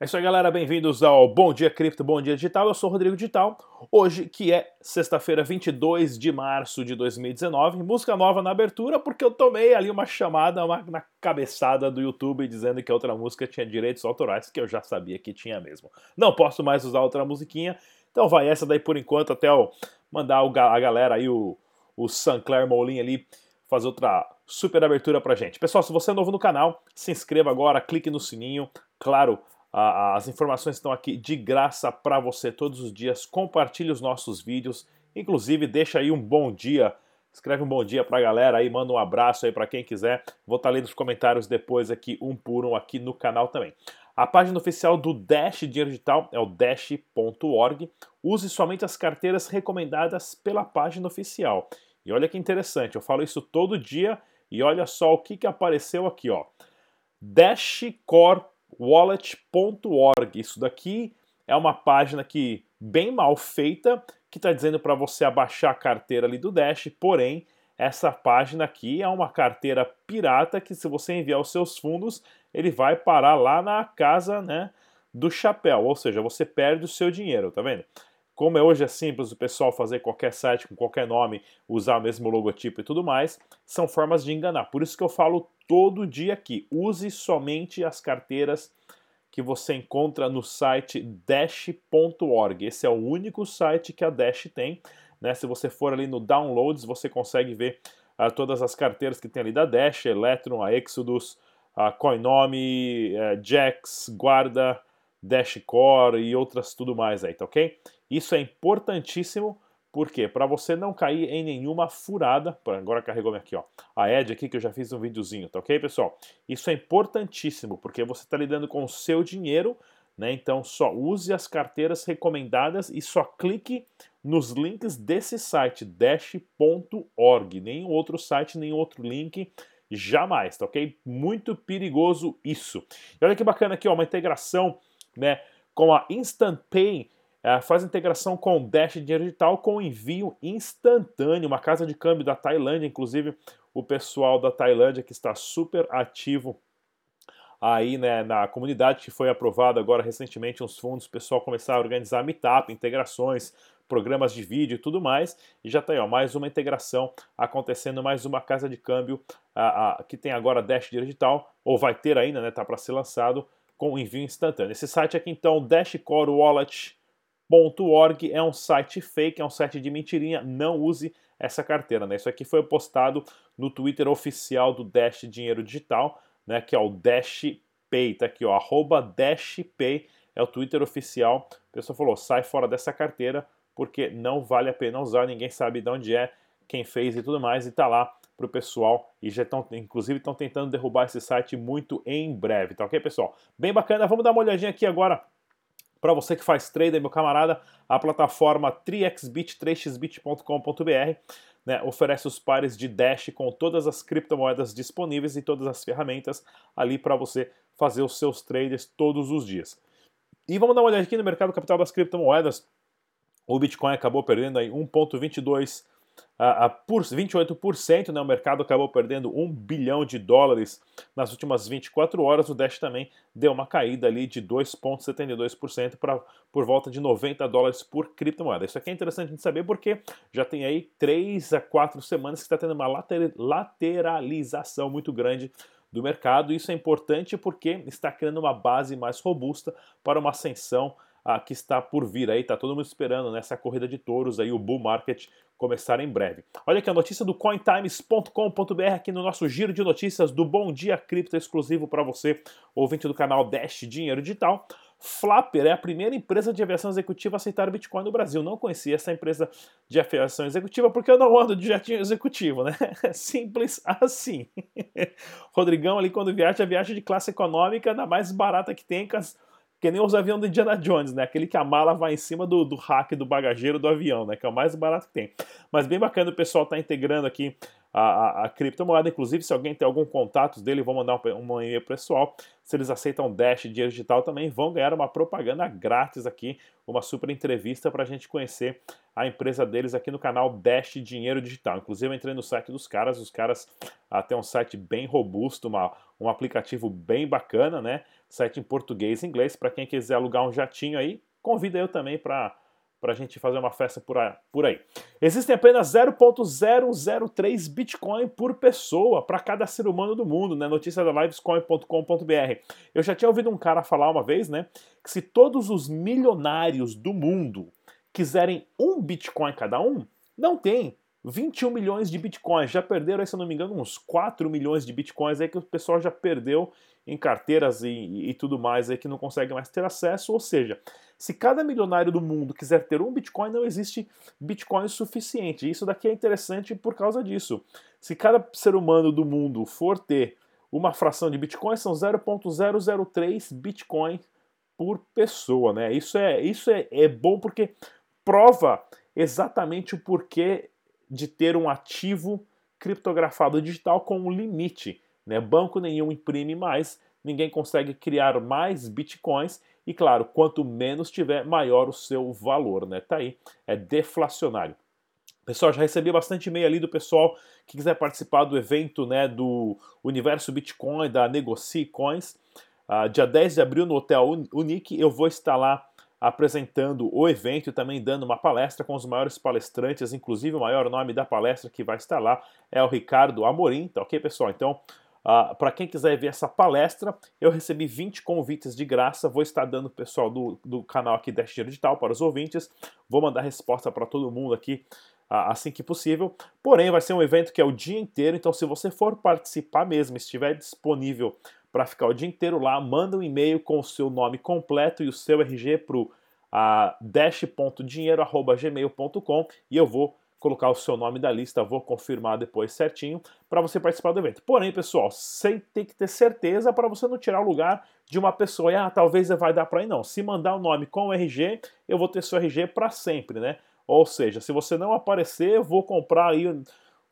É isso aí, galera. Bem-vindos ao Bom Dia Cripto, Bom Dia Digital. Eu sou o Rodrigo Digital. Hoje, que é sexta-feira, 22 de março de 2019. Música nova na abertura, porque eu tomei ali uma chamada uma, na cabeçada do YouTube dizendo que a outra música tinha direitos autorais, que eu já sabia que tinha mesmo. Não posso mais usar outra musiquinha. Então vai essa daí por enquanto, até eu mandar a galera aí, o, o Sancler Molin ali, fazer outra super abertura pra gente. Pessoal, se você é novo no canal, se inscreva agora, clique no sininho. Claro, as informações estão aqui de graça para você todos os dias. Compartilhe os nossos vídeos. Inclusive, deixa aí um bom dia. Escreve um bom dia para a galera aí, manda um abraço aí para quem quiser. Vou estar tá lendo os comentários depois aqui, um por um, aqui no canal também. A página oficial do Dash Dinheiro Digital é o dash.org. Use somente as carteiras recomendadas pela página oficial. E olha que interessante, eu falo isso todo dia e olha só o que, que apareceu aqui, ó. Dash Core wallet.org. Isso daqui é uma página que bem mal feita, que está dizendo para você abaixar a carteira ali do Dash, porém essa página aqui é uma carteira pirata que se você enviar os seus fundos, ele vai parar lá na casa, né, do chapéu, ou seja, você perde o seu dinheiro, tá vendo? Como é hoje é simples o pessoal fazer qualquer site com qualquer nome, usar o mesmo logotipo e tudo mais, são formas de enganar. Por isso que eu falo todo dia aqui, use somente as carteiras que você encontra no site dash.org. Esse é o único site que a Dash tem. Né? Se você for ali no Downloads, você consegue ver uh, todas as carteiras que tem ali da Dash, Electron, a Exodus, a Coinome, uh, Jax, Guarda, Dashcore e outras tudo mais aí, tá ok? Isso é importantíssimo, porque para você não cair em nenhuma furada, agora carregou aqui, ó, a Edge aqui que eu já fiz um videozinho, tá ok, pessoal? Isso é importantíssimo, porque você está lidando com o seu dinheiro, né? Então só use as carteiras recomendadas e só clique nos links desse site, dash.org, nenhum outro site, nenhum outro link, jamais, tá ok? Muito perigoso isso. E olha que bacana aqui, ó, uma integração, né, com a Instant Pay, faz integração com o Dash Dinheiro Digital com envio instantâneo, uma casa de câmbio da Tailândia, inclusive o pessoal da Tailândia que está super ativo aí né, na comunidade que foi aprovado agora recentemente uns fundos, o pessoal começar a organizar meetup, integrações, programas de vídeo e tudo mais, e já está aí, ó, mais uma integração acontecendo, mais uma casa de câmbio a, a, que tem agora Dash Digital, ou vai ter ainda, né, tá para ser lançado, com envio instantâneo. Esse site aqui então, Dash Core Wallet .org é um site fake, é um site de mentirinha, não use essa carteira. Né? Isso aqui foi postado no Twitter oficial do Dash Dinheiro Digital, né? que é o Dash Pay, tá aqui, ó, arroba Dash Pay, é o Twitter oficial. A pessoa falou, sai fora dessa carteira, porque não vale a pena usar, ninguém sabe de onde é, quem fez e tudo mais, e tá lá para o pessoal e já estão, inclusive, estão tentando derrubar esse site muito em breve, tá ok, pessoal? Bem bacana, vamos dar uma olhadinha aqui agora para você que faz trader, meu camarada, a plataforma 3xbit, 3xbit.com.br, né, oferece os pares de Dash com todas as criptomoedas disponíveis e todas as ferramentas ali para você fazer os seus trades todos os dias. E vamos dar uma olhada aqui no mercado capital das criptomoedas. O Bitcoin acabou perdendo aí 1,22 a, por 28%, né, o mercado acabou perdendo 1 bilhão de dólares nas últimas 24 horas. O Dash também deu uma caída ali de 2,72% para por volta de 90 dólares por criptomoeda. Isso aqui é interessante de saber porque já tem aí 3 a 4 semanas que está tendo uma lateralização muito grande do mercado. Isso é importante porque está criando uma base mais robusta para uma ascensão que está por vir aí, está todo mundo esperando nessa corrida de touros aí, o bull market começar em breve. Olha aqui a notícia do cointimes.com.br aqui no nosso giro de notícias do Bom Dia Cripto exclusivo para você, ouvinte do canal Dash Dinheiro Digital. Flapper é a primeira empresa de aviação executiva a aceitar Bitcoin no Brasil. Não conhecia essa empresa de aviação executiva porque eu não ando de jatinho executivo, né? Simples assim. Rodrigão ali quando viaja, viaja de classe econômica, na mais barata que tem, com as que nem os aviões do Indiana Jones, né? Aquele que a mala vai em cima do, do rack do bagageiro do avião, né? Que é o mais barato que tem. Mas bem bacana o pessoal tá integrando aqui a, a, a criptomoeda. Inclusive, se alguém tem algum contato dele, vou mandar um, e-mail pessoal. Se eles aceitam Dash, dinheiro digital, também vão ganhar uma propaganda grátis aqui, uma super entrevista para a gente conhecer a empresa deles aqui no canal Dash Dinheiro Digital. Inclusive, eu entrei no site dos caras, os caras ah, têm um site bem robusto, uma, um aplicativo bem bacana, né? Site em português e inglês. Para quem quiser alugar um jatinho aí, convida eu também para para a gente fazer uma festa por aí. Existem apenas 0.003 Bitcoin por pessoa para cada ser humano do mundo, né? Notícia da livescoin.com.br. Eu já tinha ouvido um cara falar uma vez, né? Que se todos os milionários do mundo quiserem um Bitcoin cada um, não tem. 21 milhões de bitcoins, já perderam, aí, se eu não me engano, uns 4 milhões de bitcoins aí que o pessoal já perdeu em carteiras e, e, e tudo mais aí que não consegue mais ter acesso. Ou seja, se cada milionário do mundo quiser ter um bitcoin, não existe bitcoin suficiente. Isso daqui é interessante por causa disso. Se cada ser humano do mundo for ter uma fração de bitcoin, são 0.003 bitcoin por pessoa, né? Isso é, isso é, é bom porque prova exatamente o porquê de ter um ativo criptografado digital com um limite. Né? Banco nenhum imprime mais, ninguém consegue criar mais bitcoins e, claro, quanto menos tiver, maior o seu valor. Né? Tá aí, é deflacionário. Pessoal, já recebi bastante e-mail ali do pessoal que quiser participar do evento né, do Universo Bitcoin, da Negocie Coins. Uh, dia 10 de abril no Hotel Unique, eu vou estar lá apresentando o evento e também dando uma palestra com os maiores palestrantes, inclusive o maior nome da palestra que vai estar lá é o Ricardo Amorim, tá ok, pessoal? Então, uh, ah, para quem quiser ver essa palestra, eu recebi 20 convites de graça, vou estar dando pessoal do, do canal aqui Dash Digital para os ouvintes, vou mandar resposta para todo mundo aqui uh, assim que possível, porém vai ser um evento que é o dia inteiro, então se você for participar mesmo, estiver disponível para ficar o dia inteiro lá, manda um e-mail com o seu nome completo e o seu RG para o dash.dinheiro.gmail.com e eu vou colocar o seu nome da lista, vou confirmar depois certinho para você participar do evento. Porém, pessoal, sem ter que ter certeza para você não tirar o lugar de uma pessoa e ah, talvez vai dar para ir não. Se mandar o nome com o RG, eu vou ter seu RG para sempre, né? Ou seja, se você não aparecer, eu vou comprar aí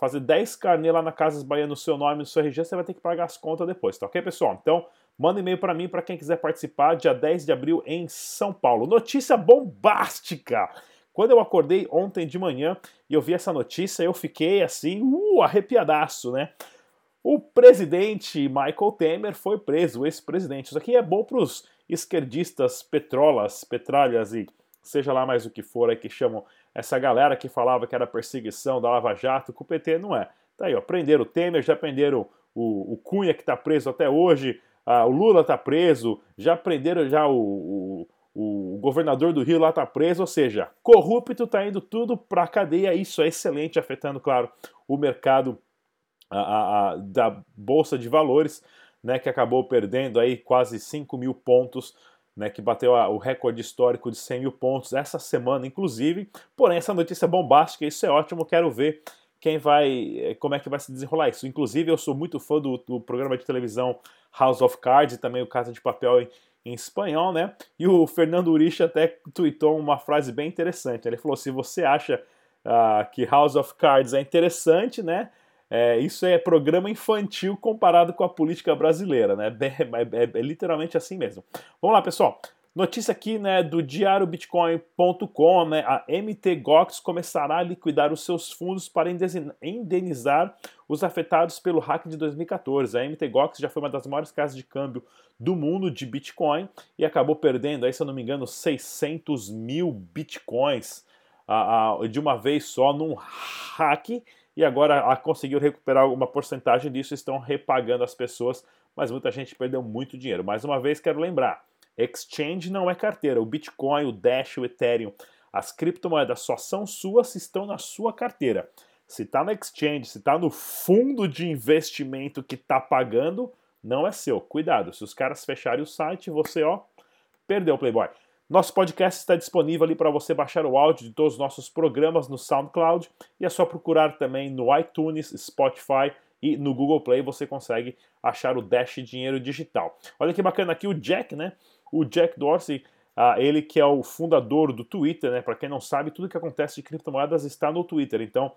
fazer 10 carnê lá na Casas Bahia no seu nome, no seu RG, você vai ter que pagar as contas depois, tá ok, pessoal? Então, manda e-mail para mim para quem quiser participar, dia 10 de abril em São Paulo. Notícia bombástica! Quando eu acordei ontem de manhã e eu vi essa notícia, eu fiquei assim, uh, arrepiadaço, né? O presidente Michael Temer foi preso, o ex-presidente. Isso aqui é bom para os esquerdistas petrolas, petralhas e seja lá mais o que for aí que chamam essa galera que falava que era perseguição da Lava Jato, com o PT não é. Tá aí, ó, prenderam o Temer, já prenderam o, o Cunha, que está preso até hoje, o Lula está preso, já prenderam já o, o, o, governador do Rio lá está preso, ou seja, corrupto está indo tudo para a cadeia, isso é excelente, afetando, claro, o mercado a, a, da Bolsa de Valores, né, que acabou perdendo aí quase 5 mil pontos né, que bateu a, o recorde histórico de 100 mil pontos essa semana, inclusive. Porém, essa notícia é bombástica, isso é ótimo, quero ver quem vai, eh, como é que vai se desenrolar isso. Inclusive, eu sou muito fã do, do programa de televisão House of Cards e também o Casa de Papel em, em espanhol, né? E o Fernando Urich até tweetou uma frase bem interessante. Ele falou: se você acha uh, que House of Cards é interessante, né? É, isso é programa infantil comparado com a política brasileira, né? É, é, é, literalmente assim mesmo. Vamos lá, pessoal. Notícia aqui né, do diariobitcoin.com, né, a MT Gox começará a liquidar os seus fundos para indenizar os afetados pelo hack de 2014. A MT Gox já foi uma das maiores casas de câmbio do mundo de Bitcoin e acabou perdendo, aí, se eu não me engano, 600 mil Bitcoins de uma vez só num hack e agora conseguiu recuperar alguma porcentagem disso, estão repagando as pessoas, mas muita gente perdeu muito dinheiro. Mais uma vez, quero lembrar: exchange não é carteira. O Bitcoin, o Dash, o Ethereum, as criptomoedas só são suas se estão na sua carteira. Se está no exchange, se está no fundo de investimento que está pagando, não é seu. Cuidado, se os caras fecharem o site, você ó, perdeu o Playboy. Nosso podcast está disponível ali para você baixar o áudio de todos os nossos programas no SoundCloud e é só procurar também no iTunes, Spotify e no Google Play você consegue achar o Dash Dinheiro Digital. Olha que bacana aqui o Jack, né? O Jack Dorsey, uh, ele que é o fundador do Twitter, né? Para quem não sabe, tudo que acontece de criptomoedas está no Twitter. Então,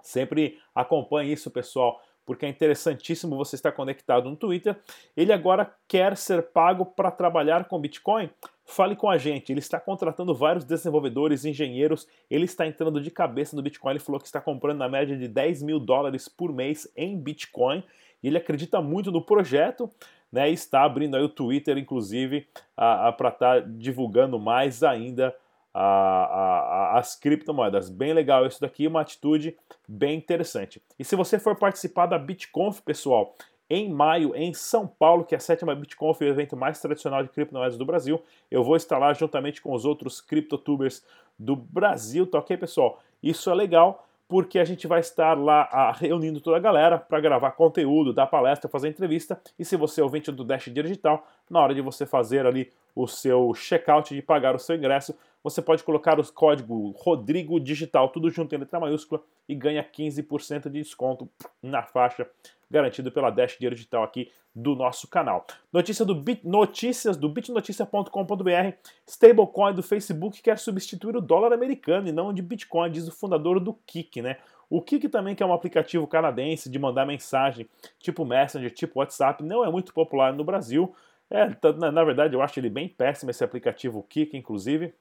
sempre acompanhe isso, pessoal porque é interessantíssimo você estar conectado no Twitter. Ele agora quer ser pago para trabalhar com Bitcoin? Fale com a gente. Ele está contratando vários desenvolvedores, engenheiros. Ele está entrando de cabeça no Bitcoin. Ele falou que está comprando na média de 10 mil dólares por mês em Bitcoin. E ele acredita muito no projeto. Né, e está abrindo aí o Twitter, inclusive, para estar tá divulgando mais ainda a, a, as criptomoedas. Bem legal isso daqui, uma atitude bem interessante. E se você for participar da BitConf, pessoal, em maio em São Paulo, que é a sétima BitConf, o evento mais tradicional de criptomoedas do Brasil. Eu vou estar lá juntamente com os outros criptotubers do Brasil, tá ok, pessoal? Isso é legal porque a gente vai estar lá a, reunindo toda a galera para gravar conteúdo, dar palestra, fazer entrevista. E se você é ouvinte do Dash Digital, na hora de você fazer ali o seu checkout de pagar o seu ingresso, você pode colocar o código Rodrigo Digital, tudo junto em letra maiúscula, e ganha 15% de desconto na faixa garantido pela Dash Dinheiro Digital aqui do nosso canal. Notícia do Bit, notícias do bitnoticia.com.br. Stablecoin do Facebook quer substituir o dólar americano e não de Bitcoin, diz o fundador do Kik, né? O Kik também, que é um aplicativo canadense de mandar mensagem tipo Messenger, tipo WhatsApp, não é muito popular no Brasil. É, tá, na, na verdade, eu acho ele bem péssimo esse aplicativo Kik, inclusive.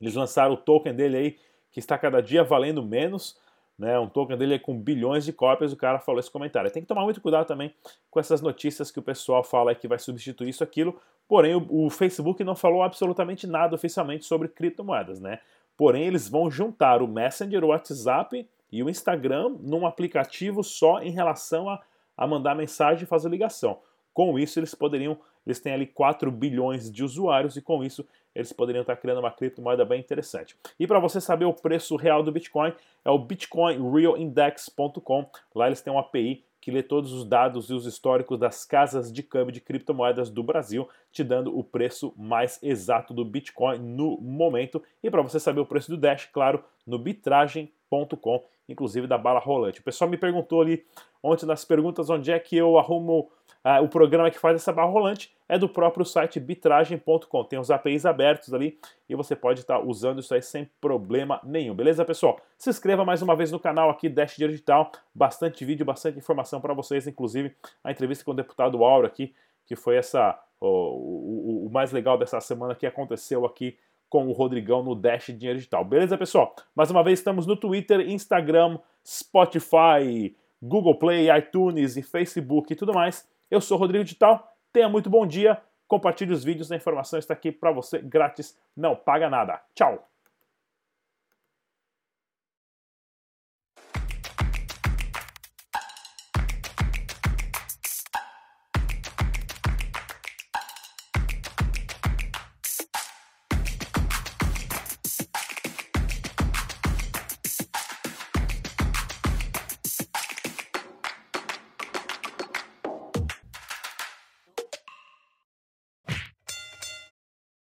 Eles lançaram o token dele aí, que está cada dia valendo menos né? Um token dele é com bilhões de cópias, o cara falou esse comentário. Tem que tomar muito cuidado também com essas notícias que o pessoal fala que vai substituir isso, aquilo. Porém, o, o Facebook não falou absolutamente nada oficialmente sobre criptomoedas, né? Porém, eles vão juntar o Messenger, o WhatsApp e o Instagram num aplicativo só em relação a, a mandar mensagem e fazer ligação. Com isso, eles poderiam, eles têm ali 4 bilhões de usuários e com isso eles poderiam estar criando uma criptomoeda bem interessante. E para você saber o preço real do Bitcoin, é o bitcoinrealindex.com. Lá eles têm uma API que lê todos os dados e os históricos das casas de câmbio de criptomoedas do Brasil, te dando o preço mais exato do Bitcoin no momento. E para você saber o preço do Dash, claro, no bitragem.com, inclusive da bala rolante. O pessoal me perguntou ali ontem nas perguntas onde é que eu arrumo ah, o programa que faz essa barra rolante é do próprio site bitragem.com. Tem os APIs abertos ali e você pode estar tá usando isso aí sem problema nenhum. Beleza, pessoal? Se inscreva mais uma vez no canal aqui Dash Digital. Bastante vídeo, bastante informação para vocês, inclusive a entrevista com o deputado Auro aqui, que foi essa o, o, o mais legal dessa semana que aconteceu aqui com o Rodrigão no Dash Dinheiro Digital. Beleza, pessoal? Mais uma vez estamos no Twitter, Instagram, Spotify, Google Play, iTunes e Facebook e tudo mais. Eu sou Rodrigo Digital, tenha muito bom dia, compartilhe os vídeos, a informação está aqui para você grátis, não paga nada. Tchau!